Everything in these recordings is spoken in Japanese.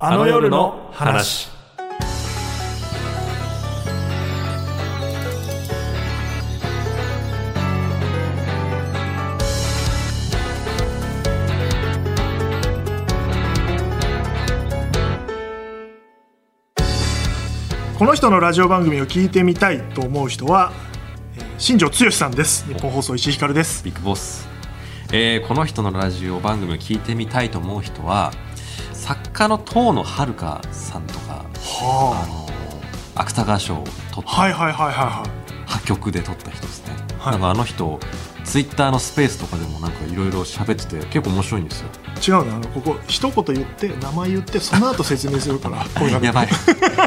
あの夜の話。この人のラジオ番組を聞いてみたいと思う人は、えー新庄剛志さんです。日本放送石井ひかるです。ビッグボス、えーこの人のラジオ番組を聞いてみたいと思う人は作家の遠野遥さんとか、あ。はの芥川賞を取った、あ。はいはいはいはいはい。破局で取った人ですね、はい。なんかあの人ツイッターのスペースとかでもなんかいろいろ喋ってて結構面白いんですよ。違うねあのここ一言言って名前言ってその後説明するから やばい。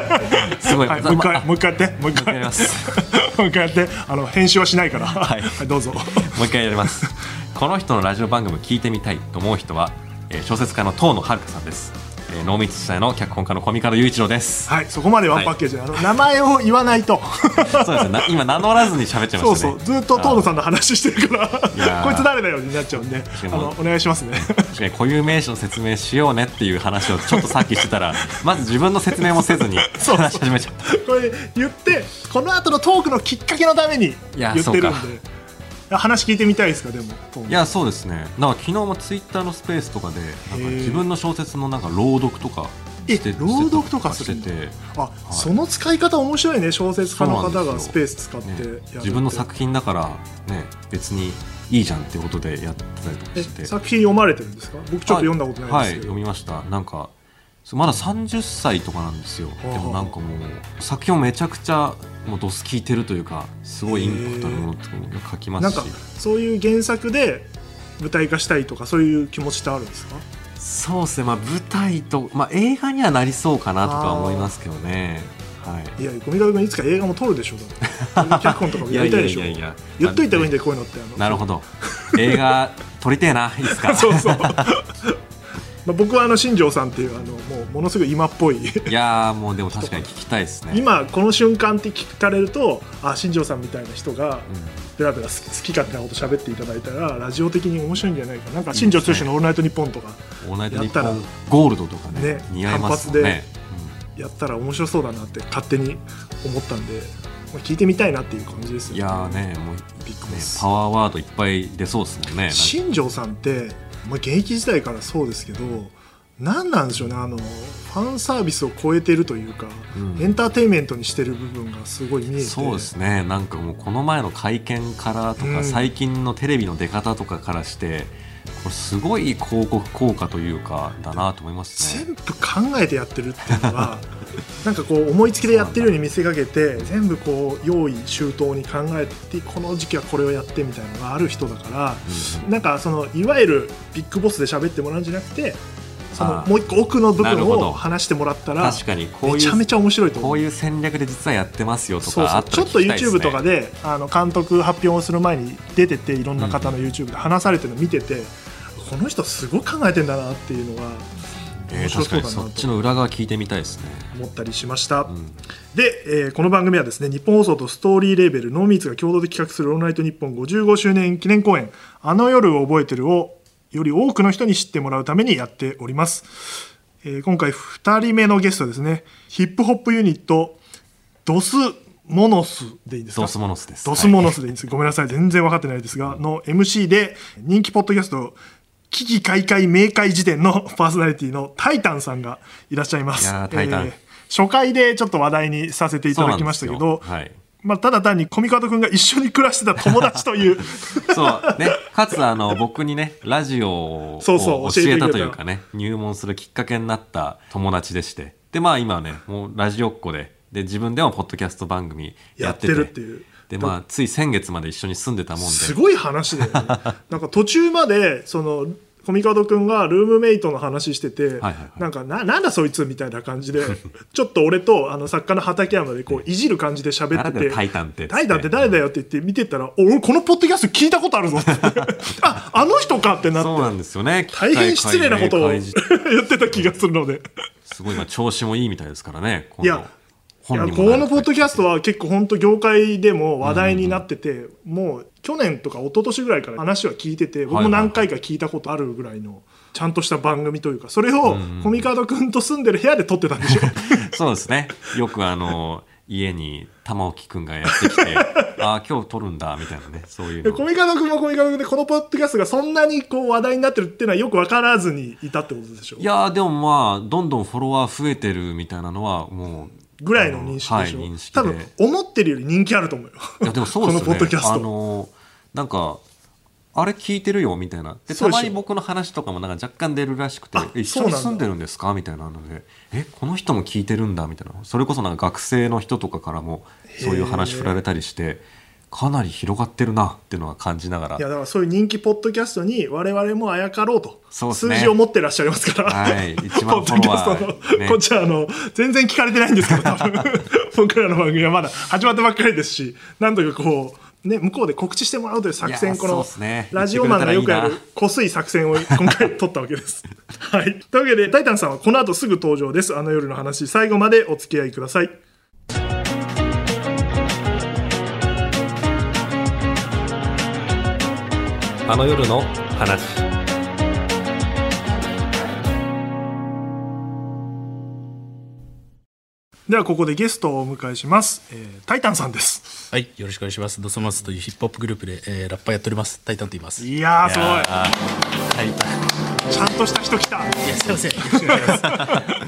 すごい、はい、もう一回、まもう一回やってもう一回。やります。もう一回やってあの編集はしないから。はいどうぞ。もう一回やります。この人のラジオ番組を聞いてみたいと思う人は、えー小説家の遠野遥さんです、えー、濃密地帯の脚本家の小見門雄一郎です。はいそこまでワンパッケージ、あの名前を言わないと。そうですね。な今名乗らずに喋っちゃいましたね。そうそう。ずっと遠野さんの話してるから。こいつ誰だよになっちゃうんで。あのお願いしますね。確かに。固有名詞の説明しようねっていう話をちょっとさっきしてたら まず自分の説明もせずにそう話し始めちゃった。これ言ってこの後のトークのきっかけのために言ってるんそうで話聞いてみたいですかでも。いやそうですね。なんか昨日もツイッターのスペースとかでなんか自分の小説のなんか朗読とかしてえ朗読とかしてて。あ、その使い方面白いね小説家の方がスペース使ってやね。自分の作品だからね別にいいじゃんっていうことでやってたりとかえして。作品読まれてるんですか？僕ちょっと読んだことないですけど、読みました。なんかまだ30歳とかなんですよ。あでもなんかもう作品をめちゃくちゃもうドス聞いてるというかすごいインパクトのものとかも書きますし。なんかそういう原作で舞台化したいとかそういう気持ちってあるんですか？そうですね。まあ舞台と、まあ、映画にはなりそうかなとか思いますけどね。はい。いやゴミ川君いつか映画も撮るでしょだって。脚本とかもやりたいでしょ。いやいやいやいや言っといた方がいいんでこういうのってあの。なるほど。映画撮りてえないつか。そうそうまあ僕はあの新庄さんっていうあのもうものすごい今っぽいいやーもうでも確かに聞きたいですね。今この瞬間って聞かれるとあ新庄さんみたいな人がうん。ベラベラ好き好き勝手なこと喋っていただいたらラジオ的に面白いんじゃないかな。んか新庄剛志の「オールナイトニッポン」とかやったらゴールドとかねね似合いますもんね。やったら面白そうだなって勝手に思ったんで、まあ、聞いてみたいなっていう感じですうんよいやーねもうねビッグボスパワーワードいっぱい出そうですもんね。新庄さんって、まあ、現役時代からそうですけど何なんでしょうねあのファンサービスを超えてるというか、うん。エンターテインメントにしてる部分がすごい見えて。そうですね。なんかもうこの前の会見からとか、うん。最近のテレビの出方とかからしてこれすごい広告効果というかだなと思いますね。全部考えてやってるっていうのが なんかこう思いつきでやってるように見せかけて全部こう用意周到に考えてこの時期はこれをやってみたいなのがある人だから、うん。なんかそのいわゆるビッグボスで喋ってもらうんじゃなくてそのもう一個奥の部分を話してもらったらめちゃめちゃ面白いと思う。こういう戦略で実はやってますよとかちょっと YouTube とかであの監督発表をする前に出てていろんな方の YouTube で話されてるの見てて、この人すごく考えてんだなっていうのがえー確かにそっちの裏側聞いてみたいですね、思ったりしました。うん。で、えーこの番組はですね日本放送とストーリーレーベルノーミーツが共同で企画する「オールナイトニッポン」55周年記念公演「あの夜を覚えてる」をより多くの人に知ってもらうためにやっております、えー今回2人目のゲストですね。ヒップホップユニットドスモノスでいいんですか？ドスモノスです。ドスモノスでいいんです、ごめんなさい。全然分かってないですがの MC で人気ポッドキャスト危機開会明快時点の パーソナリティのタイタンさんがいらっしゃいます。いやータイタン。初回でちょっと話題にさせていただきましたけどはいまあ、ただ単にコミカド君が一緒に暮らしてた友達という。そうね。かつあの僕にねラジオを教えたというかね入門するきっかけになった友達でして。でまあ今はねもうラジオっ子で。で自分でもポッドキャスト番組やっててるっていう。でまあつい先月まで一緒に住んでたもんで。すごい話だよね。なんか途中までそのコミカド君がルームメイトの話してて、はいはいなんかななんだそいつみたいな感じで ちょっと俺とあの作家の畠山でこういじる感じで喋っててタイタンって。タイタンって誰だよって言って見てったらお俺このポッドキャスト聞いたことあるぞって。ああの人かってなって。そうなんですよね。大変失礼なことを 言ってた気がするので。すごい今調子もいいみたいですからねいやこのポッドキャストは結構本当業界でも話題になってて、もう去年とか一昨年ぐらいから話は聞いてて僕も何回か聞いたことあるぐらいのちゃんとした番組というかそれをコミカド君と住んでる部屋で撮ってたんでしょ そうですね。よくあの家に玉置くんがやってきて ああ今日撮るんだみたいなね。そういうコミカド君もコミカド君でこのポッドキャストがそんなにこう話題になってるっていうのはよく分からずにいたってことでしょ？いやーでもまあどんどんフォロワー増えてるみたいなのはもうぐらいの認識でしょ、はい多分思ってるより人気あると思うよ。いやでもそうですね。このポッドキャスト。あのなんかあれ聞いてるよみたいな。でたまに僕の話とかもなんか若干出るらしくて一緒に住んでるんですか？みたいなのでえこの人も聞いてるんだ？みたいな。それこそなんか学生の人とかからもそういう話振られたりしてかなり広がってるなっていうのは感じながら。いやだからそういう人気ポッドキャストに我々もあやかろうとそうね。数字を持ってらっしゃいますから、はい一ポ番ッドキャストフォロワの、ーね。こっちはあの全然聞かれてないんですけど多分。僕らの番組はまだ始まったばっかりですしなんとかこうね、向こうで告知してもらうという作い戦このねラジオマンがよくやる言ってくれたらいいな濃すい作戦を今回取ったわけです。はい、というわけでタイタンさんはこの後すぐ登場です。あの夜の話最後までお付き合いください。あの夜の話ではここでゲストをお迎えします、えータイタンさんです。はい、よろしくお願いします。ドソマスというヒップホップグループで、えーラッパーやっております。タイタンと言います。いいやーすごいはいちゃんとした人来た。や、すいません。よろしくお願いします。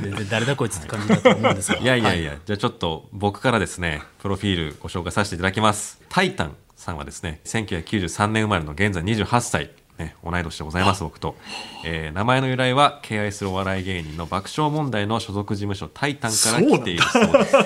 全然誰だこいつって感じだと思うんですが。いやいやいや。や、じゃあちょっと僕からですね、プロフィールご紹介させていただきます。タイタンさんはですね、1993年生まれの現在28歳、ね、同い年でございます、僕と。えー名前の由来は、敬愛するお笑い芸人の爆笑問題の所属事務所タイタンから来ているそうです。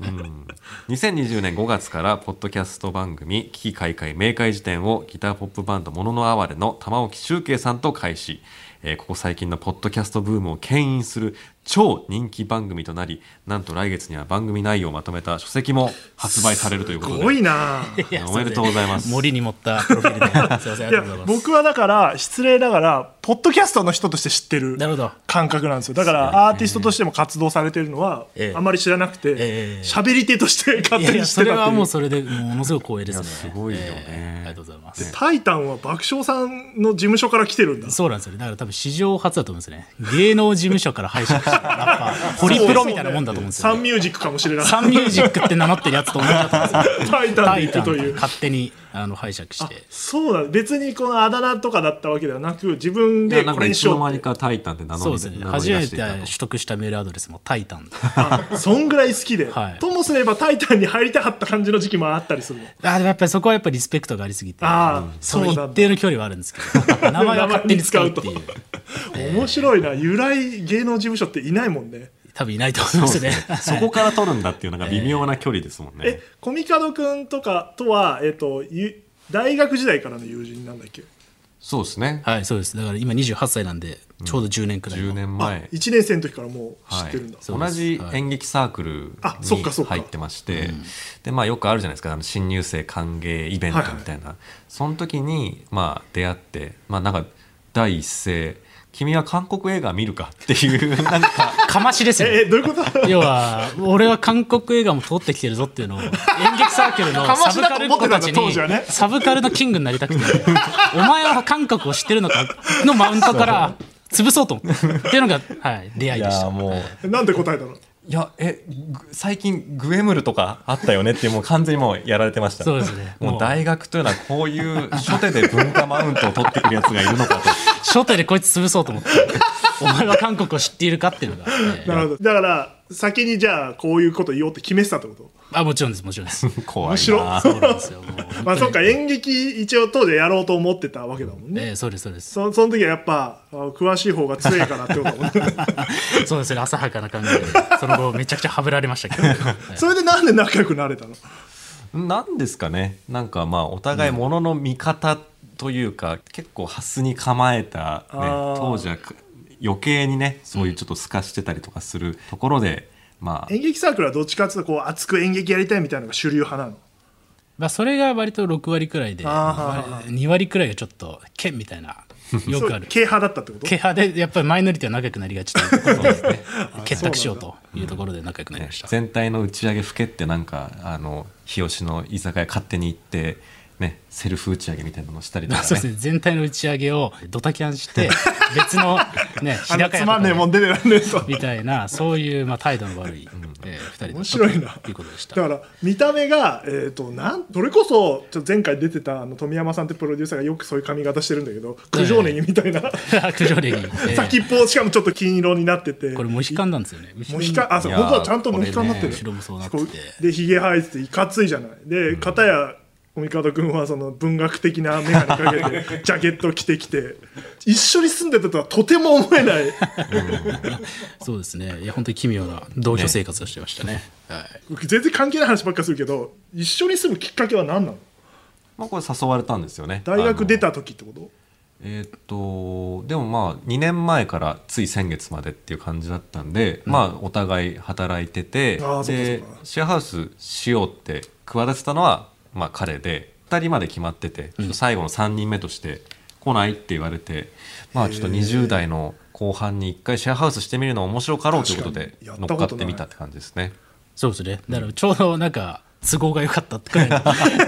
うん2020年5月からポッドキャスト番組「危機開会明快辞典」をギターポップバンド「もののあわれ」の玉置周慶さんと開始、えーここ最近のポッドキャストブームを牽引する超人気番組となりなんと来月には番組内容をまとめた書籍も発売されるということすでごいな。い やおめでとうございます森に持ったプロフィールで。すいません、あいやりがとうございます。僕はだから失礼ながらポッドキャストの人として知ってるなるほど。感覚なんですよだからアーティストとしても活動されてるのはええあまり知らなくてええ喋り手として勝手に知っそれはてたっていうもうそれでものすごく光栄ですね。すごいよねえーありがとうございます。タイタンは爆笑さんの事務所から来てるんだそうなんですよね。だから多分史上初だと思うんですね。芸能事務所から拝借したラッパー、ホリプロみたいなもんだと思うんですよ、ね。サンミュージックかもしれないサンミュージックって名乗ってるやつと同じだと思うんですよ。タイタンで行くという勝手にあの拝借して。そうだ。別にこのあだ名とかだったわけではなく自分でこれにしようってつの間にか「タイタン」って名乗りそうですね。初めて取得したメールアドレスもタイタン。あそんぐらい好きで、はい。ともすればタイタンに入りたかった感じの時期もあったりするの？あでもやっぱりそこはやっぱりリスペクトがありすぎて、ああうんそのそうなんだ。一定の距離はあるんですけど、名前は勝手に使うっていう。面白いな。由来芸能事務所っていないもんね多分いないと思いますね。そこから撮るんだっていうのが微妙な距離ですもんね、えコミカドくんとかとは、えっとゆ大学時代からの友人なんだっけ？そうですね。はい、そうです。だから今28歳なんで、ちょうど10年くらいの。10年前。1年生の時からもう知はいってるんだ、そうです同じ演劇サークルに入ってましてでまあよくあるじゃないですか。あの新入生歓迎イベントみたいな、その時にまあ出会ってまあなんか第一声「君は韓国映画見るか?」っていうなんか かましですよ。ええどういうこと？要は、俺は韓国映画も通ってきてるぞっていうのを、演劇サークルのサブカル子たちにサブカルのキングになりたくて、お前は韓国を知ってるのかのマウントから潰そうと。思って。っていうのが、はい、出会いでした。もう。なんで答えたの？いやえぐ最近グエムルとかあったよねっていうもう完全にもうやられてました。そうですね。もう大学というのはこういう初手で文化マウントを取ってくるやつがいるのかと初手でこいつ潰そうと思って、お前は韓国を知っているかっていうのが、えーなるほど。だから先にじゃあこういうこと言おうって決めてたってこと？あ、もちろんです、もちろんです。怖い面白な そうなんですよ。もうまあそっか演劇一応当時やろうと思ってたわけだもんね、えーそうです、そうです。そその時はやっぱあ詳しい方が強いからってことだもんね。そうですね、浅はかな感じで、その後めちゃくちゃはぶられましたけど。はい。それでなんで仲良くなれたの？なんですかね。なんかまあお互いものの見方というか、結構ハスに構えた、ね、当時はく余計にねそういうちょっと透かしてたりとかするところで、まあ。演劇サークルはどっちかっていうとこう熱く演劇やりたいみたいなのが主流派なの？まあ、それが割と6割くらいで、あ2割くらいがちょっと、剣みたいな、よくある。軽派だったってこと？軽派で、やっぱりマイノリティは仲良くなりがちというところで、結託しようというところで仲良くなりました。全体の打ち上げふけってなんかあの日吉の居酒屋勝手に行ってねセルフ打ち上げみたいなのをしたりとかそうですね。ね全体の打ち上げをドタキャンして 別のね日高屋つまんねえもん出てらんねえと。みたいなそういうまあ態度の悪い、えー、2人面白いな。ということでした。だから見た目が、えー、となんそれこそちょっと前回出てたあの富山さんってプロデューサーがよくそういう髪型してるんだけど九条ネギみたいな、九条ネギ、えー。先っぽしかもちょっと金色になってて。これモヒカンなんですよね。モヒカンあそういやー本当はちゃんとモヒカンになってる、ね後ろもそうなってこてうでひげ生えてていかついじゃない。で片やコミカド君はその文学的な眼鏡かけて ジャケット着てきて一緒に住んでたとはとても思えない。そうですね。いや本当に奇妙な同居生活をしてましたね。はい、全然関係ない話ばっかするけど一緒に住むきっかけは何なの？まあ、これ誘われたんですよね。大学出た時ってこと？えーっとでもまあ2年前からつい先月までっていう感じだったんで、まあお互い働いててでシェアハウスしようって企てたのはまあ彼で2人まで決まっててちょっと最後の3人目として来ないって言われて、まあちょっと20代の後半に1回シェアハウスしてみるの面白かろうということで乗っかってみたって感じですね。そうですね。だからちょうどなんか都合が良かったってくらいの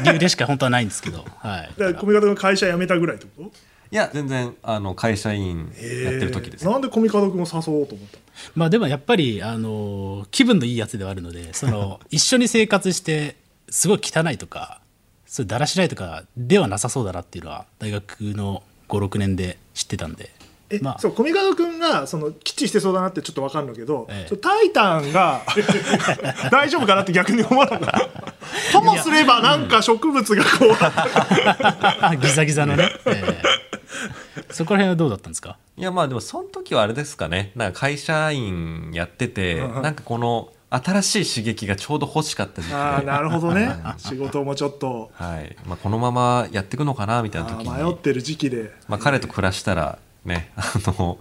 理由でしか本当はないんですけど、はい、だからコミカド君会社辞めたぐらいってこと？いや全然あの会社員やってる時です、なんでコミカド君を誘おうと思ったの？まあでもやっぱりあの気分のいいやつではあるのでその 一緒に生活してすごい汚いとかそういうだらしないとかではなさそうだなっていうのは大学の56年で知ってたんで。え、まあ。そうコミカド君がそのきっちりしてそうだなってちょっと分かるんだけど、ええ。タイタンが 大丈夫かなって逆に思わなかった。ともすればなんか植物がこう。ギザギザのね、えーそこら辺はどうだったんですか？いやまあでもその時はあれですかね。なんか会社員やっててなんかこの新しい刺激がちょうど欲しかった時期で、ああなるほどね。仕事もちょっと。はい。まあ、このままやっていくのかなみたいなあ時に。ー迷ってる時期で。まあ、彼と暮らしたらね あの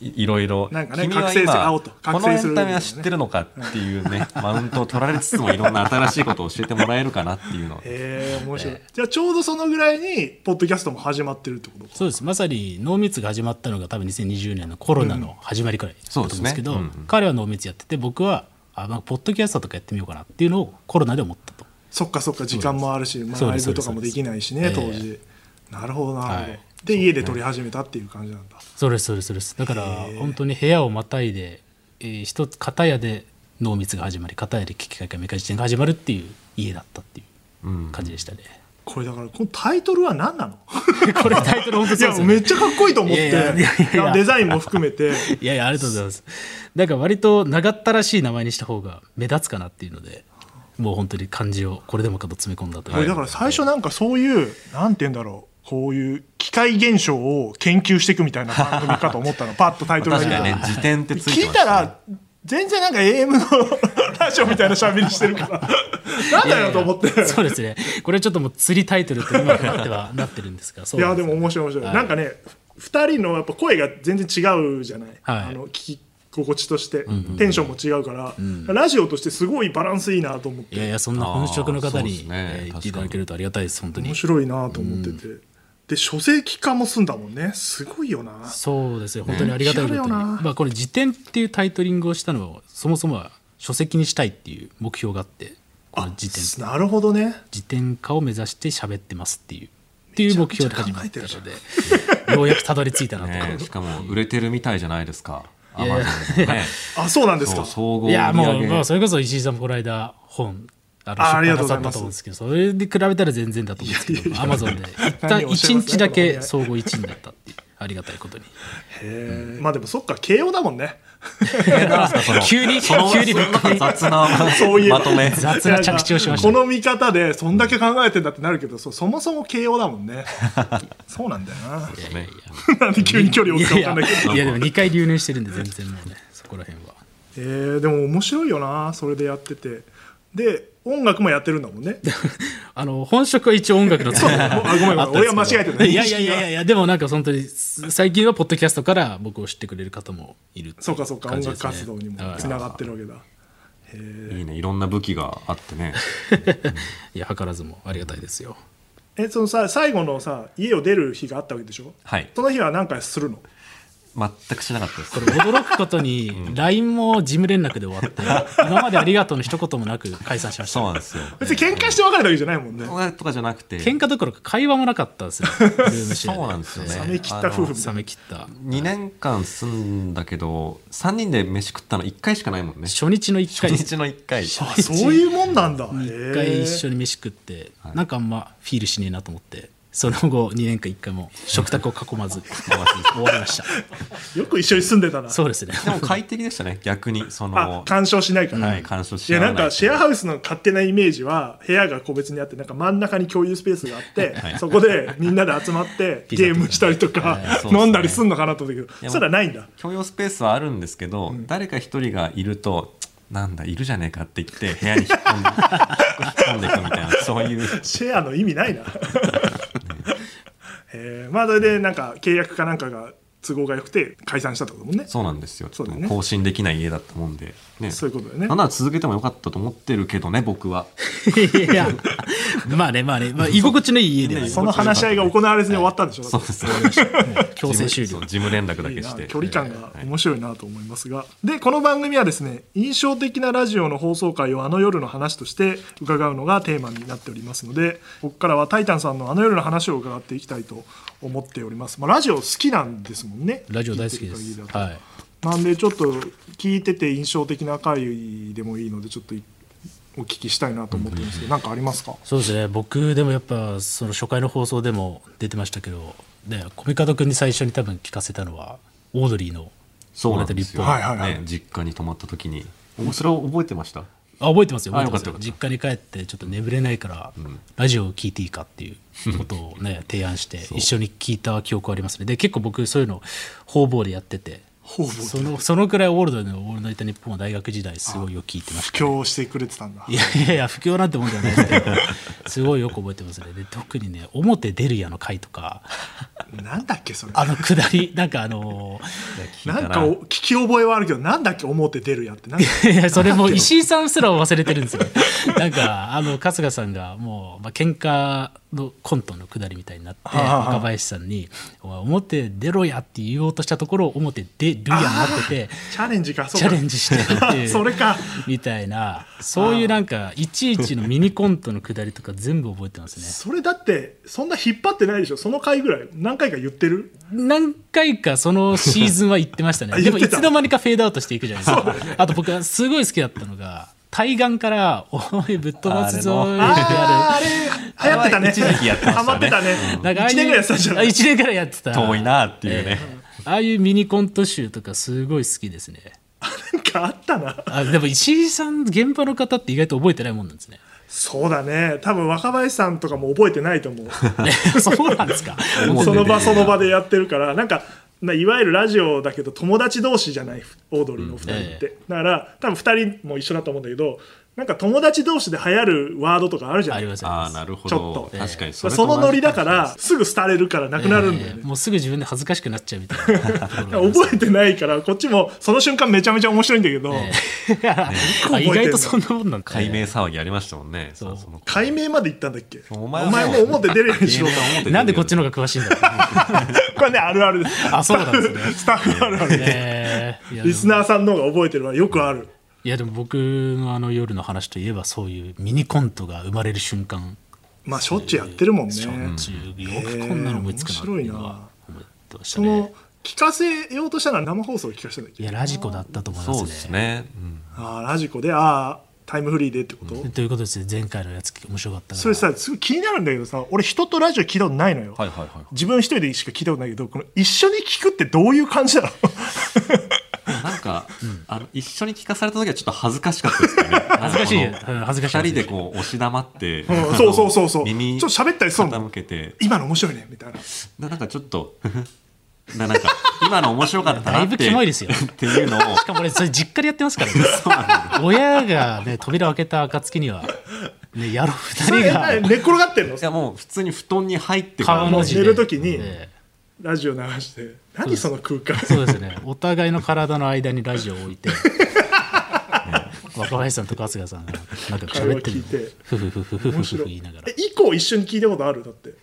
いいろいろなんかね君は今このエンタメは知ってるのかっていうね マウントを取られつつもいろんな新しいことを教えてもらえるかなっていうの。を へえ面白い、じゃあちょうどそのぐらいにポッドキャストも始まってるってこと？かそうです。まさに濃密が始まったのが多分2020年のコロナの始まりくらいだと思うんですけど、そうですねうんうん。彼は濃密やってて僕はあ、まあ、ポッドキャストとかやってみようかなっていうのをコロナで思ったと。そっかそっか時間もあるし、まあ、ライブとかもできないしね当です時、なるほどなるほど、はい。で家で撮り始めたっていう感じなんだ。そうですそうですそうです。だから本当に部屋をまたいで、えー一つ片屋で濃密が始まり片屋で危機開会メカジテンが始まるっていう家だったっていううん。感じでしたね、これだからこのタイトルは何なの？これタイトル本当いそうですよね。やめっちゃかっこいいと思って。いやいやいやいやデザインも含めて。いやいやありがとうございます。なんか割と長ったらしい名前にした方が目立つかなっていうのでもう本当に漢字をこれでもかと詰め込んだという、これだから最初なんかそういうなんて言うんだろう。こういう機械現象を研究していくみたいな番組かと思ったの。パッとタイトル確かにね見て辞典ってついて聞いましたら全然なんか AM のラジオみたいな喋りしてるから。なんだよと思って。そうですね。これちょっともう釣りタイトルって今となってはなってるんですがいやでも面白い面白い、はい。なんかね2人のやっぱ声が全然違うじゃない、はい。あの聞き心地として、テンションも違うから、ラジオとしてすごいバランスいいなと思って。いやいやそんな本職の方に、すね。えー言っていただけるとありがたいです本当に。面白いなと思ってて、で書籍化も済んだもんね。すごいよな。そうですよ。本当にありがたいことに、まあ、これ辞典っていうタイトリングをしたのはそもそもは書籍にしたいっていう目標があってこの辞典。なるほどね。辞典化を目指して喋ってますっていうっていう目標で始まったのでようやくたどり着いたなと、ね、しかも売れてるみたいじゃないですか。アマゾンね。あそうなんですか。いやもうそれこそ石井さんもこの間本あのあありがとうございます。すけどそれで比べたら全然だと思うんですけどアマゾンで一旦何をおっしゃい1ます日だけ総合1位になったっていうありがたいことにへえまあでもそっか慶応だもんね急に急に雑なそういうまとめ雑な着地をしましたねこの見方でそんだけ考えてんだってなるけどそそもそも慶応だもんねそうなんだよなねなんで急に距離を置くか分かんないけどいやでも2回流入してるんで全然もうねそこら辺はえー、でも面白いよなそれでやっててで音楽もやってるんだもんね。あの本職は一応音楽のつもりがあごめんごめん。俺は間違えてるねいやいやいやいやでもなんか本当に最近はポッドキャストから僕を知ってくれる方もいるっていそうかそうか。音楽活動にもはいつながってるわけだ。いいね。いろんな武器があってね。いや図らずもありがたいですよ。えそのさ最後のさ家を出る日があったわけでしょ？はい。その日は何かするの？全くしなかったです。これ驚くことに LINE も事務連絡で終わって 今までありがとうの一言もなく解散しました。そうなんですよ。別に喧嘩して別れたわけじゃないもんね。とかじゃなくて。喧嘩どころか会話もなかったんですよ ルームシェアそうなんですよね。冷め切った夫婦冷め切った。2年間住んだけど3人で飯食ったの1回しかないもんね。初日の1初回日の1回。あそういうもんなんだ。1回一緒に飯食ってなんかあんまフィールしねえなと思ってその後2年間1回も食卓を囲まず 終わりました。よく一緒に住んでたな。そうですね。でも快適でしたね。逆にそあの干渉しないから、はい干渉しい。や合わないなんかシェアハウスの勝手なイメージは部屋が個別にあってなんか真ん中に共有スペースがあって、はい。そこでみんなで集まって ゲームしたりとか、ね。飲んだりすんのかなと思ったけどやそれはないんだ。共用スペースはあるんですけど、誰か一人がいるとなんだいるじゃねえかって言って部屋に引っ込んで引っ込んでいくみたいなそういう。シェアの意味ないなえーまあそれでなんか契約かなんかが都合が良くて解散したってこともんね。そうなんですよ。そうだよね。更新できない家だったもんで、ね、そういうことだよね。なんなら続けてもよかったと思ってるけどね僕は。いやまあねまあね、まあ、居心地のいい家でその話し合いが行われずに終わったんでしょ、そうです。強制終了。事務連絡だけして。距離感が面白いなと思いますが、でこの番組はですね印象的なラジオの放送回をあの夜の話として伺うのがテーマになっておりますのでここからはタイタンさんのあの夜の話を伺っていきたいと思っております、まあ、ラジオ好きなんですもんね。ラジオ大好きです。はい。なんでちょっと聞いてて印象的な回でもいいのでちょっとお聞きしたいなと思ってるんですけど何かありますか？そうですね。僕でもやっぱその初回の放送でも出てましたけどねコミカド君に最初に多分聞かせたのはオードリーのそうなんですよ、オールはいはいはい。ね、実家に泊まった時に。おそれを覚えてました？あ覚えてますよ。覚えてますあよ実家に帰ってちょっと眠れないから、ラジオを聞いていいかっていうことをね 提案して一緒に聞いた記憶ありますね。で結構僕そういうの方々でやっててそのそのくらいオールドの「オールナイトニッポン」は大学時代すごいよく聞いてました。布教してくれてたんだ。いや いやいや不況なんてもんじゃないですけどすごいよく覚えてますね。で特にね「表出るや」の回とか。なんだっけそれ。あのくだりなんかあの聞いたな。んかお聞き覚えはあるけどなんだっけ表出るやって。いやそれもう石井さんすら忘れてるんですよ。なんかあの春日さんがもう、まあ喧嘩のコントのくだりみたいになって若林さんに「お前表出ろや」って言おうとしたところ表出るやになっててチャレンジかチか。ャレンジしてて それか。みたいなそういうなんかいちいちのミニコントのくだりとか全部覚えてますね。それだってそんな引っ張ってないでしょ。その回ぐらい。何回か言ってる？何回かそのシーズンは言ってましたね。でもいつの間にかフェードアウトしていくじゃないですか、あと僕がすごい好きだったのが対岸から「おいぶっ飛ばすぞ」ってあやーあれ流行ってたね。一時期やってましたね。ハマってたね。るなんかああいう1年ぐらいやってたじゃん。あ1年ぐらいやってた。遠いなっていうね、ああいうミニコント集とかすごい好きですね。なんかあったな。あでも石井さん現場の方って意外と覚えてないもんなんですね。そうだね。多分若林さんとかも覚えてないと思う。そうなんですか。その場その場でやってるから。なんかないわゆるラジオだけど友達同士じゃないオードリーの2人って、だから多分2人も一緒だと思うんだけどなんか友達同士で流行るワードとかあるじゃないありますあああなるほちょっと。ど確かにそのノリだからすぐ廃れるからなくなるんだよもうすぐ自分で恥ずかしくなっちゃうみたいな 覚えてないからこっちもその瞬間めちゃめちゃ面白いんだけど、あ意外とそんなもんなんだ解明騒ぎありましたもんね。そう。その解明まで行ったんだっけ？おお前も表出るようにしろ芸能表出るよ。うになんでこっちの方が詳しいんだ？ろ うこれねあるあるです。あそうなんですね。スタッフあるあるリスナーさんの方が覚えてるはよくあるいやでも僕のあの夜の話といえばそういうミニコントが生まれる瞬間。まあしょっちゅうやってるもんね。しょっちゅうよくこんなの思いつくなっていうのは思ってましたそのね聞かせようとしたのは生放送を聞かせたんだっけ？いやラジコだったと思いますね。そうですね、うん。ああラジコでああタイムフリーでってこと、ということですね前回のやつ面白かったそれさすごい気になるんだけどさ俺人とラジオ聞いたことないのよ、はいはいはい。自分一人でしか聞いたことないけどこの一緒に聞くってどういう感じなの？なんか、あの一緒に聞かされた時はちょっと恥ずかしかったですよね。恥ずかしい恥ずかしい。二人でこう押し黙って、うんそうそうそうそう。耳ちょっと喋ったりすんの？傾けて。今の面白いねみたいな。ななんかちょっとななんか今の面白かったなって だいぶキモいですよ。っていうのを。しかも俺それ実家でやってますからね。親がね扉を開けた暁にはね野郎二それ人が何寝っ転がってんの？いやもう普通に布団に入ってから。寝る時に。ええラジオ流して何その空間？そうですね。お互いの体の間にラジオを置いて、ね 若林さんと春日さんがなんか喋ってるて。ふふふふふふ言いながらえ以降一緒に聞いたことあるだって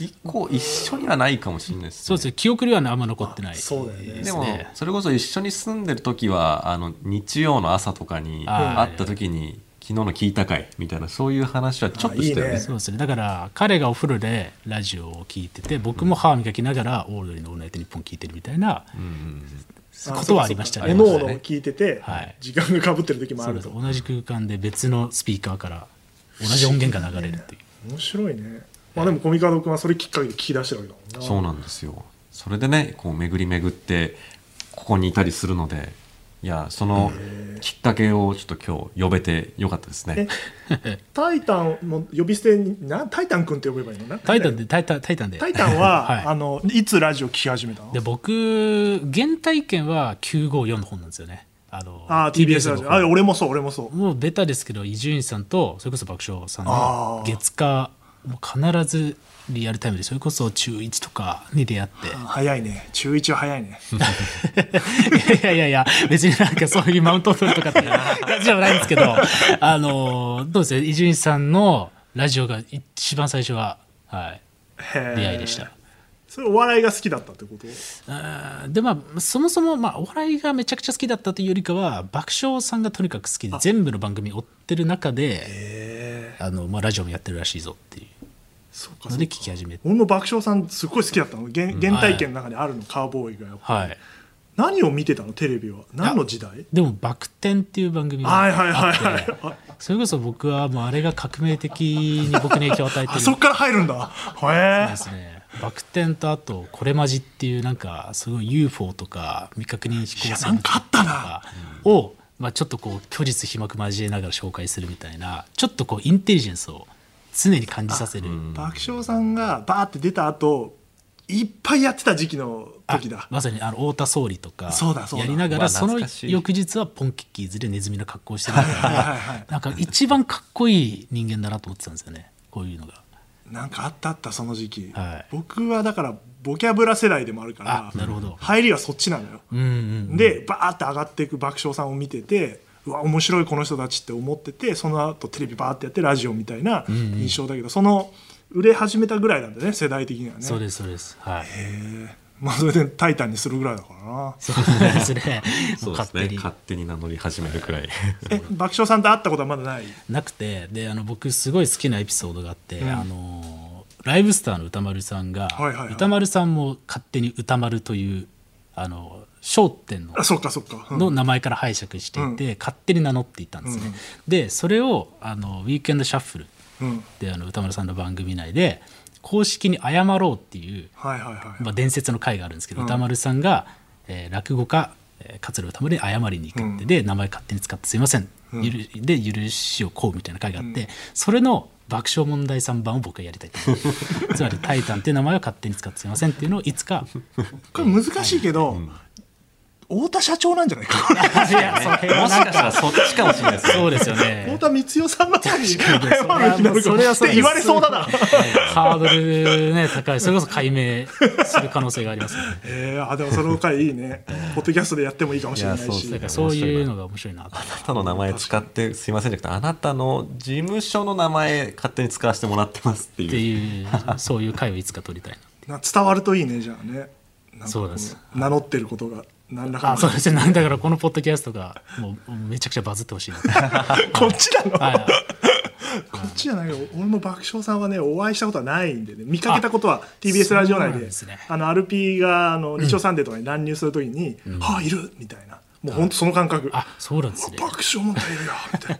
一個一緒にはないかもしれないです、ね、そうですよ記憶にはあんま残ってないそうだよねでもそれこそ一緒に住んでる時はあの日曜の朝とかに会った時に昨日の聞いたかいみたいなそういう話はちょっとしたよね。あいいね。そうですね。だから彼がお風呂でラジオを聞いてて僕も歯磨きながらオールドリーの「オールナイトニッポン」聞いてるみたいなことはありましたね。おのおの聞いてて、はい時間がかぶってる時もあると。同じ空間で別のスピーカーから同じ音源が流れるっていう。面白いね。まあでもコミカド君はそれきっかけで聞き出してるわけだもんな。そうなんですよ。それでねこう巡り巡ってここにいたりするのでいやそのきっかけをちょっと今日呼べてよかったですね。タイタンも呼び捨てになタイタン君って呼べばいいのな？タイタンでタイタンタイタンで。タイタンは、はい。あのいつラジオ聞き始めたの？で僕原体験は954の本なんですよね。あのあー TBS ラジオ。あ俺もそう俺もそう。もうベタですけど伊集院さんとそれこそ爆笑さんあのー。月火もう必ずリアルタイムでそれこそ中1とかに出会って。早いね。中1は早いね。いやいやいや別になんかそういうマウントを取るとかって 感じではないんですけどあのどうです伊集院さんのラジオが一番最初は、はい、出会いでした。それお笑いが好きだったってこと？でまあそもそも、まあ、お笑いがめちゃくちゃ好きだったというよりかは爆笑さんがとにかく好きで全部の番組追ってる中であの、まあ、ラジオもやってるらしいぞっていうので聞き始めて俺も爆笑さんすごい好きだったの。原原体験の中にあるの、カーボーイがやっぱはい。何を見てたのテレビは？何の時代？でも「バク転」っていう番組がはいはいはいはい。あそれこそ僕はもうあれが革命的に僕に影響を与えてる。あそっから入るんだ。へえ。ですね。バク転とあと「これまじ」っていうなんかすごい UFO とか未確認飛行なんかあったな。とかを、まあ、ちょっとこう虚実飛膜交えながら紹介するみたいなちょっとこうインテリジェンスを常に感じさせる。爆笑さんがバーって出た後いっぱいやってた時期の時だ。あまさにあの太田総理とかそうだそうだ。やりながらその翌日はポンキッキーズでネズミの格好をしてるみたいはいはいはない。なんか一番かっこいい人間だなと思ってたんですよねこういうのが。なんかあったあったその時期、はい。僕はだからボキャブラ世代でもあるからあなるほど。入りはそっちなのよ、うんうん。でバーって上がっていく爆笑さんを見ててうわ面白いこの人たちって思っててその後テレビバーってやってラジオみたいな印象だけど、その売れ始めたぐらいなんだね世代的にはね。そうですそうです。はい。まあそれで「タイタン」にするぐらいだから。なそうですね。も そううですね。勝手に。勝手に名乗り始めるくらい。え爆笑さんと会ったことはまだない？なくて。であの僕すごい好きなエピソードがあって、あのライブスターの歌丸さんが、はいはいはい。歌丸さんも勝手に歌丸というあの商店のあそっかそっか、うん。の名前から拝借していて、勝手に名乗っていたんですね、でそれをあのウィークエンドシャッフルうん。であの歌丸さんの番組内で公式に謝ろうっていう、はいはいはい、まあ、伝説の回があるんですけど、歌丸さんが、えー落語家えー桂歌丸に謝りに行くって、で名前勝手に使ってすいません、ゆるで許しを請うみたいな回があって、それの爆笑問題3番を僕がやりたいと つまり「タイタン」っていう名前を勝手に使ってすいませんっていうのをいつかこれ難しいけど、太田社長なんじゃないか。いやそれはもしかしたらそっちかもしれない。ですねそうですよ太ね田光代さんの方に謝るそれは気なるかそれはそうです。って言われそうだな。ハードルね高い。それこそ解明する可能性がありますよね。えー、あでもその回いいね。ポッドキャストでやってもいいかもしれないし。いやそうだからそういうのが面白いなと。あなたの名前使ってすいませんじゃなくてあなたの事務所の名前勝手に使わせてもらってますってっていういうそういう回をいつか取りたいなな伝わるといいねじゃあね。なんかそうです。名乗ってることが何らかのあそうですねなんだからこのポッドキャストがもうめちゃくちゃバズってほしいな。こっちなの、はい。こっちじゃないよ。俺も爆笑さんはねお会いしたことはないんでね。見かけたことは TBS ラジオ内で。ねあの RP があの日曜サンデーとかに乱入するときに「はあいる!」みたいなもう本当その感覚。あそうなんですね。爆笑問題いるよみたい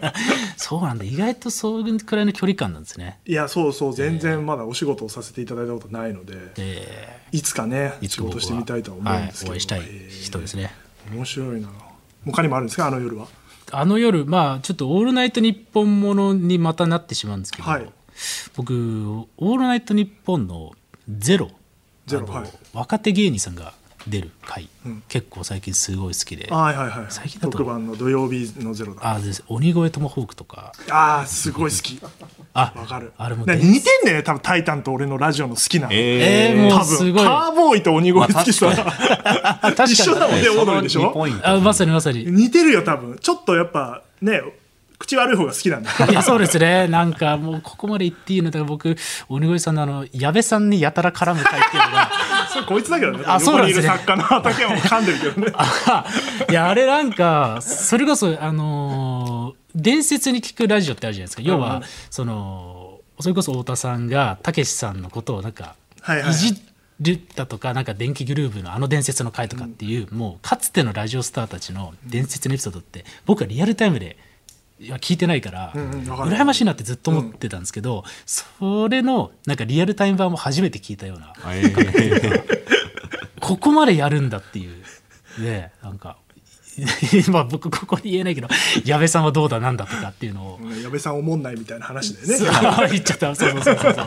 な。そうなんだ。意外とそういうくらいの距離感なんですね。いやそうそう全然まだお仕事をさせていただいたことないのでえいつかねーいつか僕は。仕事してみたいとは思うんですけど、はい、お会いしたい人ですね。面白いな。他にもあるんですか？あの夜は？あの夜まあちょっと「オールナイトニッポン」ものにまたなってしまうんですけど、はい。僕「オールナイトニッポン」の「ゼロゼロはい。若手芸人さんが出る回、結構最近すごい好きで。あはいはいはい。最近だと特番の土曜日のゼロだ。あです鬼越トマホークとか。あーすごい好き。あわかる。あれもね似てんだよね。多分「タイタン」と俺のラジオの好きなの。えー、も多うすごい。分カーボーイと鬼越好きさ、確かに。一緒だもんねオードリーでしょ？あまさにまさに。似てるよ多分。ちょっとやっぱね口悪い方が好きなんだ。いやそうですね。なんかもうここまで言っていいの？だから僕鬼越さんのあの矢部さんにやたら絡む回っていうのがそれこいつだけどね。あそうなんですね。作家の畠山も噛んでるけどね。あいやあれなんかそれこそあのー伝説に聞くラジオってあるじゃないですか。要は、うんそのそれこそ太田さんがたけしさんのことをなんかはいはい。るだとかなんか電気グルーヴのあの伝説の回とかっていう、もうかつてのラジオスターたちの伝説のエピソードって僕はリアルタイムでいや聞いてないから、うんうんわかる。羨ましいなってずっと思ってたんですけど、それのなんかリアルタイム版も初めて聞いたような。えー。ここまでやるんだっていう。ねなんか まあ僕ここに言えないけど矢部さんはどうだなんだとかっていうのを。矢部さんおもんないみたいな話でね。言っちゃった。そうそうそうそう。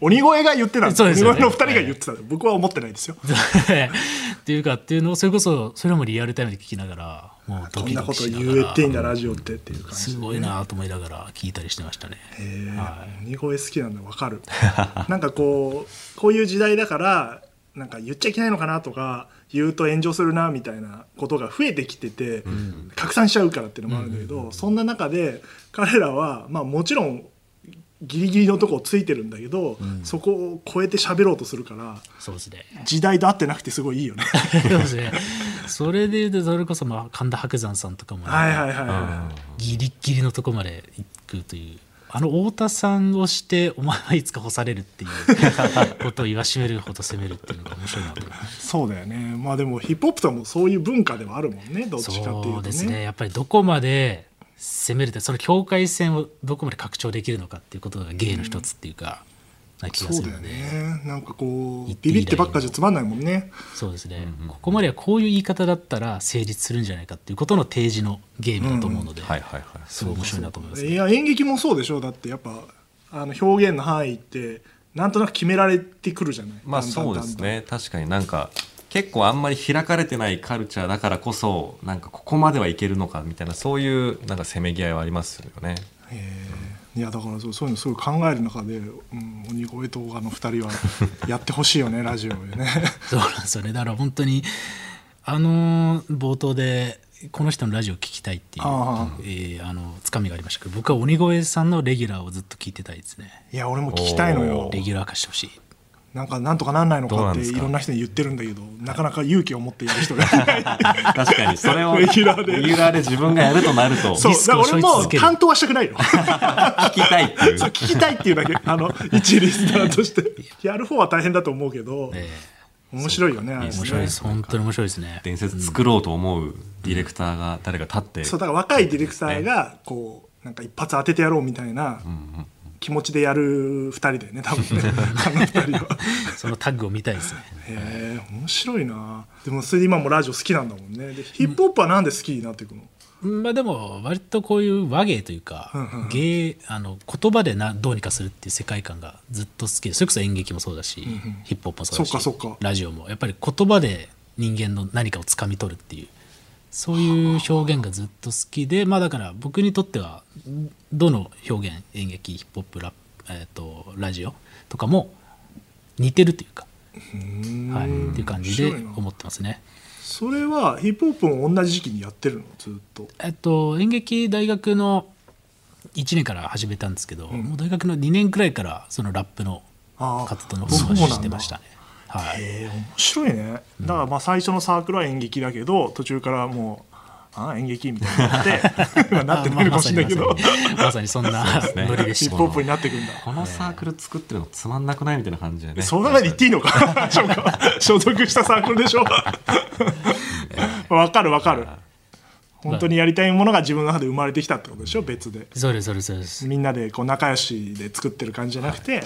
鬼越が言ってたんですそうですよね。鬼越の二人が言ってたんで僕は思ってないですよ。っていうかっていうのをそれこそそれもリアルタイムで聞きながらもうドキドこんなこと言えていいんだラジオってっていう感じすごいなと思いながら聞いたりしてましたね。へえは鬼越好きなんだわかる なんかこうこういう時代だからなんか言っちゃいけないのかなとか言うと炎上するなみたいなことが増えてきてて、拡散しちゃうからっていうのもあるんだけど、そんな中で彼らは、まあ、もちろんギリギリのとこをついてるんだけど、そこを超えて喋ろうとするからそうですね。時代と合ってなくてすごいいいよね。そうですね。それで言うとそれこそまあ神田伯山さんとかもね、はいはいはいはギリギリのとこまで行くという。あの太田さんをしてお前はいつか干されるっていう ことを言わしめるほど責めるっていうのが面白いなとそうだよねまあでもヒップホップとかもそういう文化ではあるもんねどっちかっていうそとねうですね。やっぱりどこまで攻めるってその境界線をどこまで拡張できるのかっていうことが芸の一つっていうか、な気がそうだよするので。ね。なんかこうビビってばっかじゃつまんないもんね。そうですね、ここまではこういう言い方だったら成立するんじゃないかっていうことの提示のゲームだと思うので、はいはいはい。すごい面白いなと思います、いや演劇もそうでしょ。だってやっぱあの表現の範囲ってなんとなく決められてくるじゃない。まあそうですね。確かになんか結構あんまり開かれてないカルチャーだからこそなんかここまではいけるのかみたいなそういうなんかせめぎ合いはありますよね。へえいやだからそうそういうのすごい考える中で、うん、鬼越とあの二人は やってほしいよねラジオでね。そうなんですよね。だから本当にあのー冒頭でこの人のラジオ聞きたいっていうああえーあのつかみがありましたけど僕は鬼越さんのレギュラーをずっと聞いてたいですね。いや俺も聞きたいのよ。レギュラー化してほしいなんかなんとかなんないのかっていろんな人に言ってるんだけどなかなか勇気を持ってやる人がいない。確かにそれをレギュラーでレギュラーで自分がやるとなるとそうリスクをだから俺も背負い続ける。担当はしたくないの。聞きたいっていう。そう聞きたいっていうだけ。あの一リスナーとして。やる方は大変だと思うけど、え面白いよね面白いです。本当に面白いですね。伝説作ろうと思うディレクターが誰か立って、そうだから若いディレクターがこうなんか一発当ててやろうみたいな気持ちでやる2人だよね多分ね。あの2人は。そのタッグを見たいですね。へえ面白いな。でもそれで今もラジオ好きなんだもんね。でヒップホップはなんで好きになっていくの、まあでも割とこういう和芸というか、芸あの言葉でなどうにかするっていう世界観がずっと好きでそれこそ演劇もそうだし、ヒップホップもそうだしそっかそっか。ラジオも。やっぱり言葉で人間の何かをつかみ取るっていうそういう表現がずっと好きでまあだから僕にとってはどの表現演劇ヒップホップラえー、とラジオとかも似てるというか、はい、っていう感じで思ってますね。それはヒップホップも同じ時期にやってるの？ずっと。えっと、演劇大学の1年から始めたんですけど、もう大学の2年くらいからそのラップの活動の方をしてましたね。はい、へえ面白いね。だからまあ最初のサークルは演劇だけど途中からもうああ演劇みたいになって まあなってないのかもしれないけど、まさにまさにそんなノリでした。ヒップホップになっていくんだ。このサークル作ってるのつまんなくないみたいな感じでね。そんなまで言っていいの か？所属したサークルでしょ？わかるわかる。本当にやりたいものが自分の中で生まれてきたってことでしょ？別で。そうですそうですそうです。みんなでこう仲良しで作ってる感じじゃなくて、っ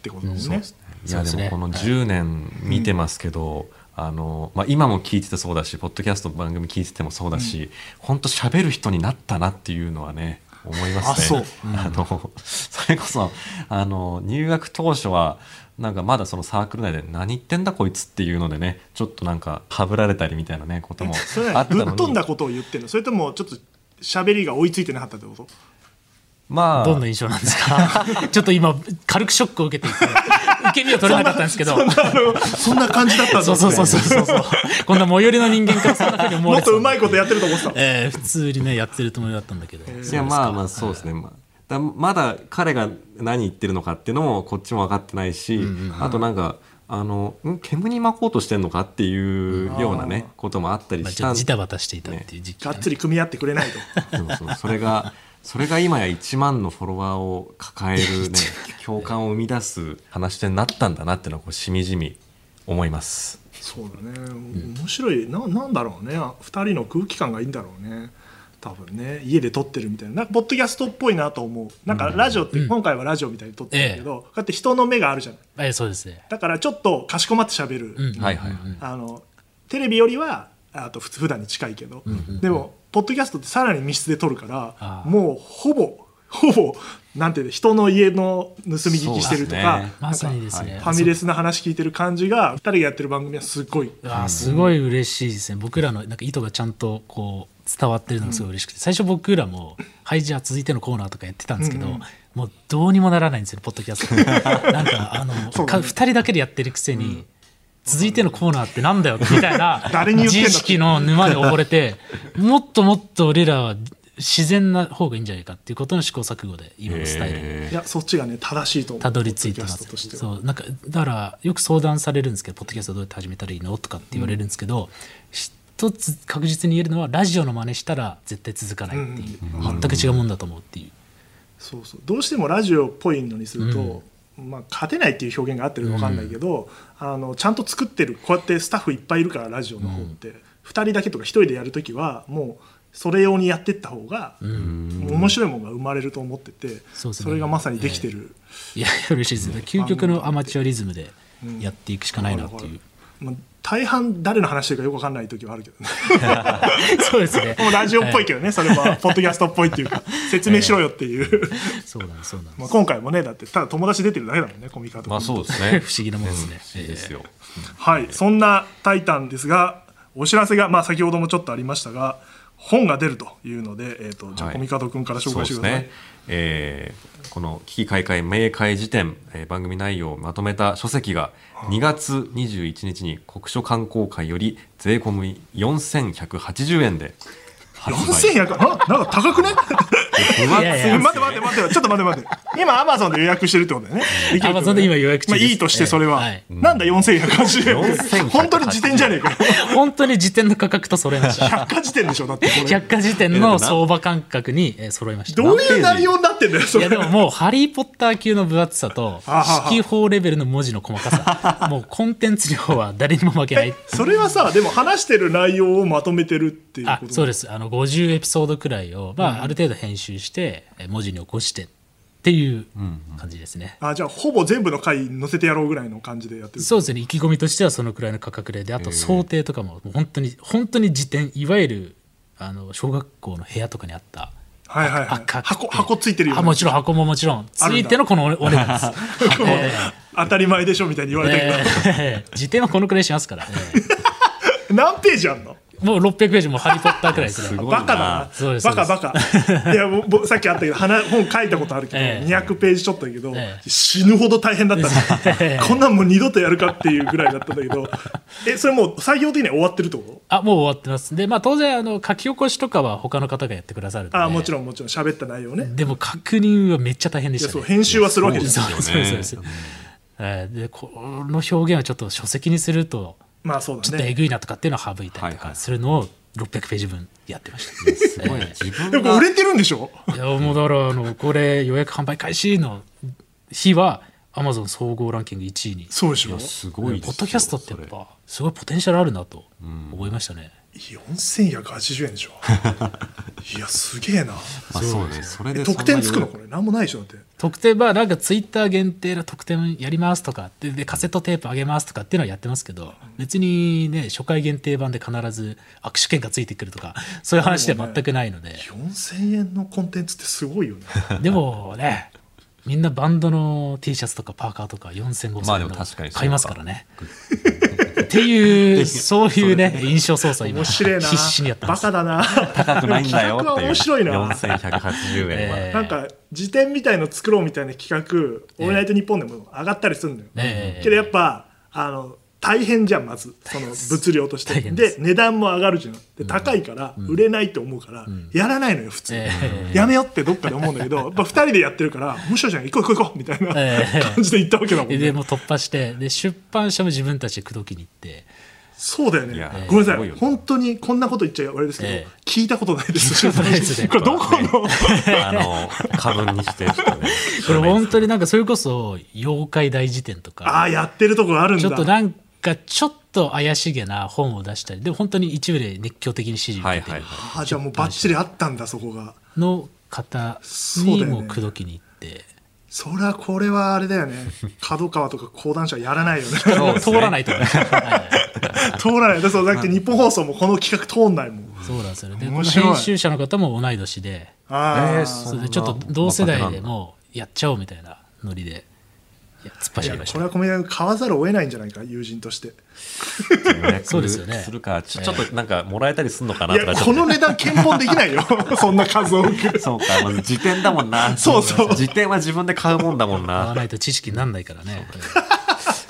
てことだもんね、うですね。でもこの10年見てますけど、あのまあ、今も聞いててそうだしポッドキャストの番組聞いててもそうだし、本当喋る人になったなっていうのはね思いますね。あそう。あのそれこそあの入学当初はなんかまだそのサークル内で何言ってんだこいつっていうのでねちょっとなんかはぶられたりみたいなねこともあったのはぶっ飛んにだことを言ってるの？それともちょっと喋りが追いついてなかったってこと？まあ。どんな印象なんですか？ちょっと今軽くショックを受けていて受け身を取れなかったんですけど。そんなあのそんな感じだったんだそうそうそうそうそう。そうこんな最寄りの人間からそんなふうに思われた。もってとうまいことやってると思ってた。えー普通にねやってるつもりだったんだけど、いやまあまあそうですね、まあ、だまだ彼が何言ってるのかっていうのもこっちも分かってないし、あとなんかあのん煙に巻こうとしてんのかっていうようなねこともあったりまあ、したんちょっとジタバタしていたっていう時期がね、がっつり組み合ってくれないと。そうそう。それがそれが今や1万のフォロワーを抱えるね共感を生み出す話し手になったんだなっていうのはこうしみじみ思います。そうだね。面白い。ななんだろうね。2人の空気感がいいんだろうね。多分ね。家で撮ってるみたいな。なんかポッドキャストっぽいなと思う。なんかラジオって、今回はラジオみたいに撮ってるけど、こうやって人の目があるじゃない。えーそうですね、だからちょっとかしこまって喋る、うん。はいはいはい。あのテレビよりはあと普通普段に近いけど、でもポッドキャストってさらに密室で撮るからもうほぼほぼなんていうの人の家の盗み聞きしてるとか、ね。まさにですね、ファミレスな話聞いてる感じが2人がやってる番組はすごいあーすごい嬉しいですね。僕らのなんか意図がちゃんとこう伝わってるのがすごい嬉しくて、最初僕らも「はいじゃあ続いてのコーナー」とかやってたんですけど、もうどうにもならないんですよポッドキャスト なんかあの、ねか2人だけでやってるくせに、続いてのコーナーってなんだよみたいな 誰に言ってんだ自意識の沼で溺れてもっともっと俺らは自然な方がいいんじゃないかっていうことの試行錯誤で今のスタイルいやそっちがね正しいと思う。たどり着いてますそうなんかだからよく相談されるんですけど「ポッドキャストどうやって始めたらいいの?」とかって言われるんですけど、一つ確実に言えるのはラジオの真似したら絶対続かないっていう、全く違うもんだと思うっていう、そうそう。どうしてもラジオっぽいのにすると、まあ、勝てないっていう表現があってるか分かんないけど、あのちゃんと作ってる。こうやってスタッフいっぱいいるからラジオの方って、2人だけとか1人でやるときはもうそれ用にやってった方が、面白いものが生まれると思っててね。れがまさにできてる、いや嬉しいですね。究極のアマチュアリズムでやっていくしかないなっていう、まあ、大半誰の話してるかよく分かんない時はあるけどね。そうですね。もうラジオっぽいけどね、それは。ポッドキャストっぽいっていうか。説明しろよっていう、そうなんですそうなんです。まあ今回もねだってただ友達出てるだけだもんねコミカとまあそうですね。不思議なもんですね、いいですよ。はい、そんな「タイタン」ですがお知らせが、まあ、先ほどもちょっとありましたが本が出るというので、えー、とじゃあはいコミカド君から紹介してください、ですね。えーこの危機開会明快時点、えー番組内容をまとめた書籍が2月21日に国書観光会より税込み4180円で発売。4100あなんか高くね？待って待って待ってちょっと待って待って。今アマゾンで予約してるってことだよね。できるってことだよね。Amazon で今予約中ですまあ、いいとしてそれは、はい。なんだ4180円。って4180本当に時点じゃねえかよ。本当に時点の価格と揃えました。百科時点でしょだってこれ。百科事典の相場感覚にえー揃いました。どういう内容になってんだよそれ。いやでももう「ハリー・ポッター」級の分厚さと はは指揮法レベルの文字の細かさ。もうコンテンツ量は誰にも負けない。それはさでも話してる内容をまとめてるっていうあこと？そうです。あの50エピソードくらいを、まあある程度編集してえ文字に起こしてっていう感じですね、あじゃあほぼ全部の回載せてやろうぐらいの感じでやってるそうですね。意気込みとしてはそのくらいの価格で。であと想定とかももう本当に本当に辞典いわゆるあの小学校の部屋とかにあったはいはいはい。箱箱ついてるよ、あもちろん箱ももちろん。ついてのこのお お値段。です当たり前でしょみたいに言われたけど、えー辞典はこのくらいしますから、えー 何ページあんの？もう600ページも「ハリー・ポッター」くらいですね。すごいバカだな。そうですバカバカ。いやもさっきあったけど花本書いたことあるけど、ええ。200ページちょっとだけど、ええ。死ぬほど大変だったねこんなんもう二度とやるかっていうぐらいだったんだけどえそれもう作業的には終わってるってこと？あもう終わってます。でまあ当然あの書き起こしとかは他の方がやってくださるので。あもちろんもちろん。喋った内容ね。でも確認はめっちゃ大変でいやそうしたね編集はするわけじゃんそうそうそうそうえーでこの表現はちょっと書籍にするとまあそうちょっとえだねぐいなとかっていうのを省いたりとかするのを600ページ分やってました。すごい。自分売れてるんでしょ？いやもうだからあのこれ予約販売開始の日はアマゾン総合ランキング1位に。そうでしょ？すごいポッドキャストってやっぱすごいポテンシャルあるなと思いましたね、4180円でしょ。いやすげえな。あそうね。それえで得点つくのこれ？なんもないでしょだって。特典はなんかツイッター限定の特典やりますとかででカセットテープあげますとかっていうのはやってますけど別にね初回限定版で必ず握手券がついてくるとかそういう話では全くないので。4000円のコンテンツってすごいよね。でもねみんなバンドの T シャツとかパーカーとか4000、5000まあでもの確か買いますからね。っていうそういうね印象操作今面白いな。必死にやったんです。バカだな。高くないんだよっていう。企画は面白いな。4180円は、えなんか辞典みたいの作ろうみたいな企画「オールナイトニッポン」でも上がったりするのよ、ええ。けどやっぱあの大変じゃんまず。その物量として。で値段も上がるじゃん。で高いから売れないと思うから、やらないのよ普通、えやめようってどっかで思うんだけどやっぱ2人でやってるから面白いじゃん行こう行こう行こうみたいなええ。感じで行ったわけだもんね、でもう突破してで出版社も自分たちで口説きに行って。そうだよね。ごめんなさい。本当にこんなこと言っちゃあれですけど、ええ。聞いたことないです。ないですねこれどこの？あの株にしてこれ本当になんかそれこそ妖怪大辞典とあか。あやってるとこがあるんだ。ちょっとなんかちょっと怪しげな本を出したりでも本当に一部で熱狂的に支持を受けてるはいはいはあじゃあもうバッチリあったんだそこが。の方そうだよねにも口説きに行って、そりゃこれはあれだよね。角川とか講談社やらないよね。ね。通らないと 通らないだそうだって日本放送もこの企画通んないもん。そうなんですよね。編集者の方も同い年で。ああ、えーそれでちょっと同世代でもやっちゃおうみたいなノリで。いや突っ走りました。これは小宮君買わざるを得ないんじゃないか友人として。そうですよね。するかちょちょっとなんかもらえたりするのかないとやかこの値段検本できないよ。そんな数多くそうか、まず辞典だもんな。そうそう。辞典は自分で買うもんだもん買わな。ないと知識になんないからね。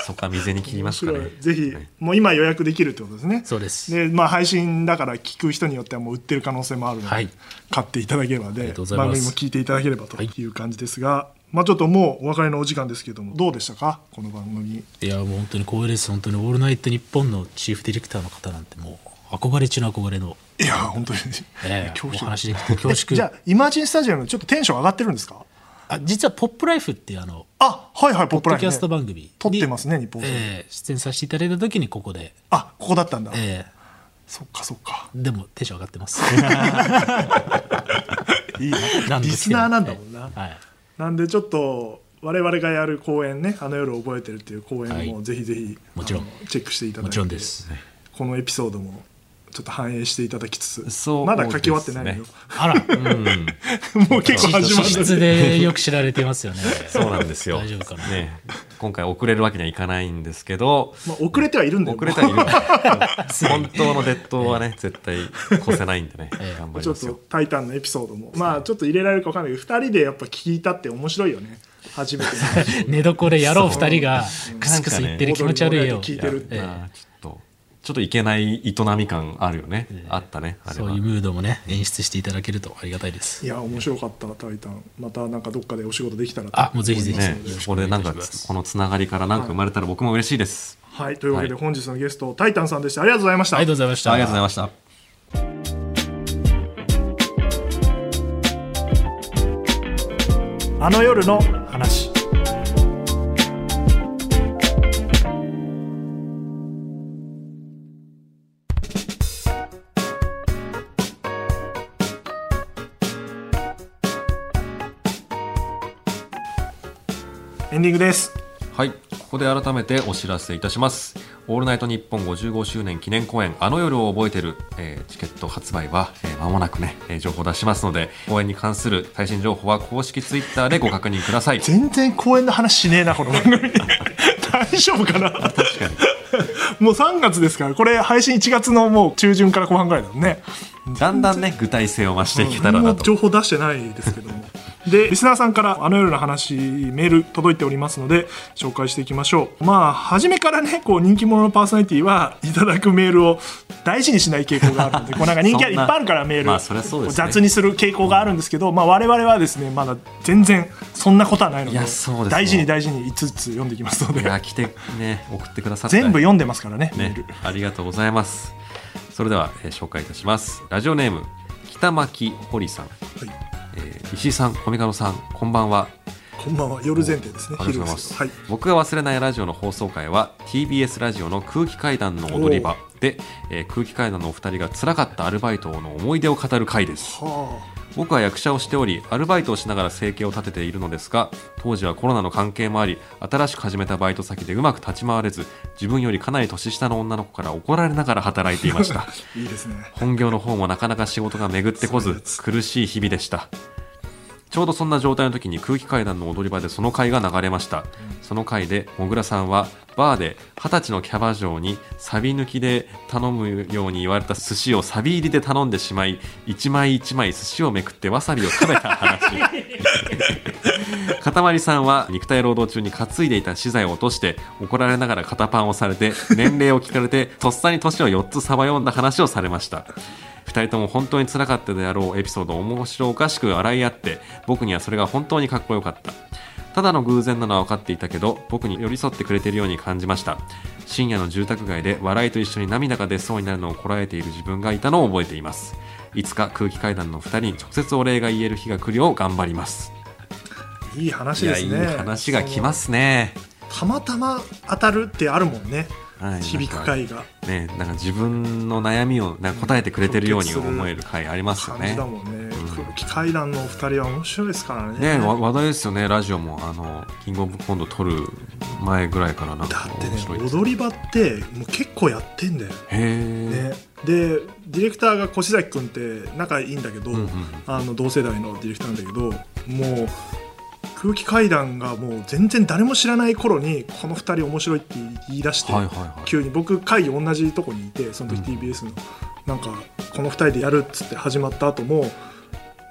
そっか、未然に切りますかね。面白い。ぜひもう今予約できるってことですね。そうです。でまあ配信だから聞く人によってはもう売ってる可能性もあるので、はい。買っていただければで番組も聞いていただければという感じですが、まあちょっともうお別れのお時間ですけどもどうでしたか？この番組。いやもう本当に光栄です。本当に「オールナイトニッポン」のチーフディレクターの方なんてもう憧れ中の憧れの、いや本当に、ええ 恐縮。お話できて恐縮。じゃあイマジンスタジアムちょっとテンション上がってるんですか？あ実は「ポップライフ」っていうあのあはいはいポップライフ、キャスト番組に撮ってますね日本ええ出演させていただいた時にここで、あここだったんだ、えそっかそっか。えでもテンション上がってます。いいな。リスナーなんだもんな、はいなんでちょっと我々がやる公演ね「あの夜を覚えてる」っていう公演もはい。ぜひぜひ、もちろん。チェックしていただいてもちろんです。このエピソードもちょっと反映していただきつつそう。まだ書き終わってないのよ、あら。もう結構始ま地る質でよく知られていますよね。そうなんですよ。大丈夫かな、ね、今回遅れるわけにはいかないんですけど、まあ、遅れてはいるんだよ。遅れたらいる。本当のデッドはね、絶対越せないんでね、ええ。頑張りちょっとますよ。「タイタン」のエピソードも。まあちょっと入れられるか分かんないけど2人でやっぱ聞いたって面白いよね。初めて 寝床でやろう二人がクスクス言ってる気持ち悪いよ、聞いてるいやまあちょっと、いけない営み感あるよね。あったね、あれはそういう。ムードもね演出していただけるとありがたいですいや面白かった「タイタン」またなんかどっかでお仕事できたらとあもうぜひぜひねこれなんかこのつながりからなんか生まれたら僕も嬉しいです。はいというわけではい本日のゲストタイタンさんでしたありがとうございました、ありがとうございましたありがとうございました。あの夜のディングですはい、ここで改めてお知らせいたします。オールナイトニッポン55周年記念公演、あの夜を覚えてる、えーチケット発売は、えー間もなくね、えー情報出しますので、公演に関する最新情報は公式ツイッターでご確認ください。全然公演の話しねえなこの番組 大丈夫かな？確かに。もう3月ですからこれ配信1月のもう中旬から後半ぐらいだもんねだんだんね、具体性を増していけたらなと。何も情報出してないですけどもでリスナーさんからあの夜の話メール届いておりますので紹介していきましょうまあ初めからねこう人気者のパーソナリティはいただくメールを大事にしない傾向があるのでこうなんか人気ある いっぱいあるからメール、雑にする傾向があるんですけど、まあ、我々はですねまだ全然そんなことはないので大事に大事に5つ読んでいきますので来てね、送ってくださ。全部読んでますからねメーねル、ありがとうございます。それでは、えー紹介いたします。ラジオネーム、北巻堀さん。はいえー石井さん、小見門さん、こんばんは。こんばんは夜前提ですねありがとうございます、はい。僕が忘れないラジオの放送回は TBS ラジオの空気階段の踊り場で、えー空気階段のお二人が辛かったアルバイトの思い出を語る回です。は僕は役者をしておりアルバイトをしながら生計を立てているのですが当時はコロナの関係もあり新しく始めたバイト先でうまく立ち回れず自分よりかなり年下の女の子から怒られながら働いていました。あ いいですね。本業の方もなかなか仕事が巡ってこず苦しい日々でしたちょうどそんな状態の時に空気階段の踊り場でその回が流れました、その回でもぐらさんはバーで二十歳のキャバ嬢にサビ抜きで頼むように言われた寿司をサビ入りで頼んでしまい一枚一枚寿司をめくってわさびを食べた話。かたまりさんは肉体労働中に担いでいた資材を落として怒られながら肩パンをされて年齢を聞かれてとっさに年を4つさば読んだ話をされました2人とも本当につらかったであろうエピソードを面白おかしく笑い合って僕にはそれが本当にかっこよかった。ただの偶然なのは分かっていたけど僕に寄り添ってくれているように感じました。深夜の住宅街で笑いと一緒に涙が出そうになるのをこらえている自分がいたのを覚えています。いつか空気階段の2人に直接お礼が言える日が来るよう頑張ります。いい話ですね。話が来ますね。たまたま当たるってあるもんねはい。響く回が。ねなんか自分の悩みをなんか答えてくれてるように思える回ありますよ感じねだもんね、ん空気階段のお二人は面白いですからね。ねわ話題ですよね。ラジオもあのキングオブコント撮る前ぐらいからなんかだってね面白いです踊り場ってもう結構やってんだよ、へえ、ね、でディレクターが越崎君って仲いいんだけど、うんうん。あの同世代のディレクターなんだけどもう空気階段がもう全然誰も知らない頃にこの2人面白いって言い出して、急に僕会議同じとこにいてその時 TBS の、なんかこの2人でやるっつって始まった後も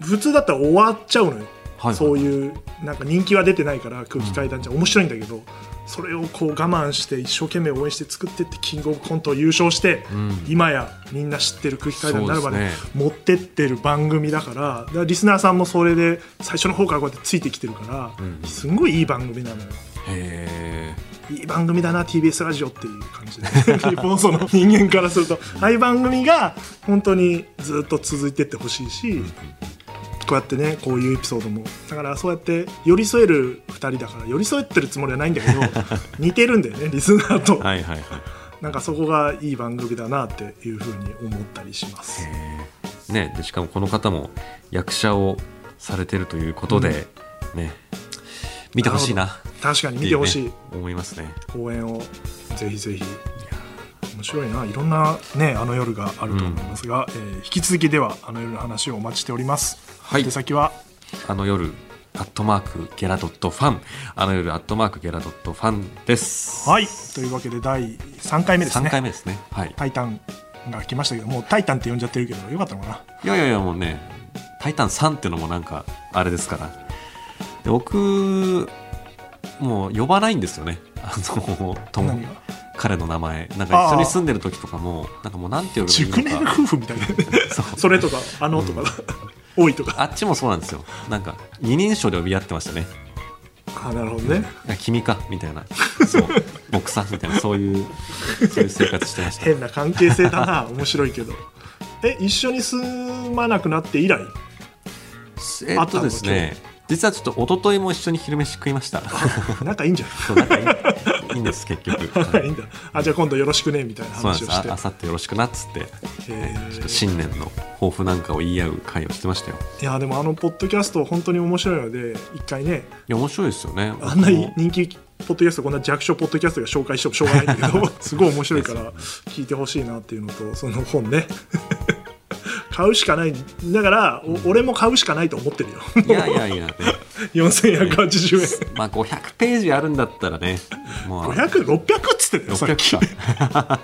普通だったら終わっちゃうのよ、そういうなんか人気は出てないから空気階段じゃ面白いんだけど、それをこう我慢して一生懸命応援して作ってってキングオブコントを優勝して、うん。今やみんな知ってる空気階段になるまで持ってってる番組だからだからリスナーさんもそれで最初の方からこうやってついてきてるから、うん。すんごいいい番組なのよ。いい番組だな TBS ラジオっていう感じで。日本その人間からするとああいう番組が本当にずっと続いてってほしいし、こうやってねこういうエピソードも。だからそうやって寄り添える2人だから寄り添ってるつもりはないんだけど 似てるんだよねリスナーと、はいはいはい。なんかそこがいい番組だなっていうふうに思ったりします。ね、でしかもこの方も役者をされてるということで、ね見てほしいな。確かに見てほしい。ね思いますね。公演をぜひぜひ面白いな。いろんなねあの夜があると思いますが、えー引き続きではあの夜の話をお待ちしております。はい。手先は？あの夜アットマークゲラドットファン。あの夜アットマークゲラドットファンです。はい。というわけで第3回目です3ね回目ですね。はい。タイタンが来ましたけどもうタイタンって呼んじゃってるけどよかったのかな？いやいやいやもうね「タイタン3」っていうのもなんかあれですから。で僕もう呼ばないんですよね。あのとも何が？彼の名前。なんか一緒に住んでる時とかもなんかもうなんて呼べばいい熟年夫婦みたいな それとかあのとか、多いとか。あっちもそうなんですよ。なんか二人称で呼び合ってましたね。あなるほどね。いや君かみたいな。そう。僕さみたいな。そういうそういう生活してました。変な関係性だな。面白いけど。え一緒に住まなくなって以来？えっとですね実はちょっと一昨日も一緒に昼飯食いました。仲いいんじゃそう仲いいいいんです 結局。ないいいんだ。あじゃあ今度よろしくねみたいな話をして。ああさってよろしくなっつって。えーちょっと新年の抱負なんかを言い合う会をしてましたよ。いやでもあのポッドキャスト本当に面白いので一回ね。いや面白いですよね。あんな僕も人気ポッドキャストこんな弱小ポッドキャストが紹介してもしょうがないんだけど すごい面白いから聞いてほしいなっていうのとその本ね買うしかない。だから、お俺も買うしかないと思ってるよ。いやいやいや、ね、4180円。まあ500ページあるんだったらね。もう500600っつってたよさっき。600か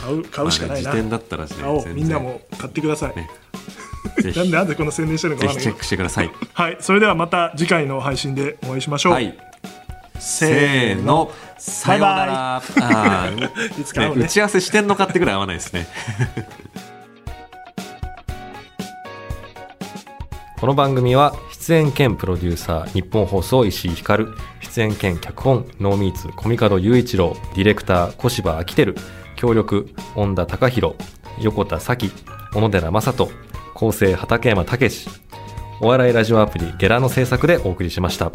買う買うしかないな、まあね、時点だったらね買みんなも買ってください、ね。なんでなんでこの宣伝してるのかぜひチェックしてください。はい。それではまた次回の配信でお会いしましょう、はい。せーの。さようなら。いつかね打ち合わせしてんのかってぐらい合わないですねこの番組は出演兼プロデューサー日本放送石井光出演兼脚本ノーミーツコミカド雄一郎ディレクター小芝昭輝協力恩田隆弘横田咲小野寺正人構成畠山武お笑いラジオアプリゲラの制作でお送りしました。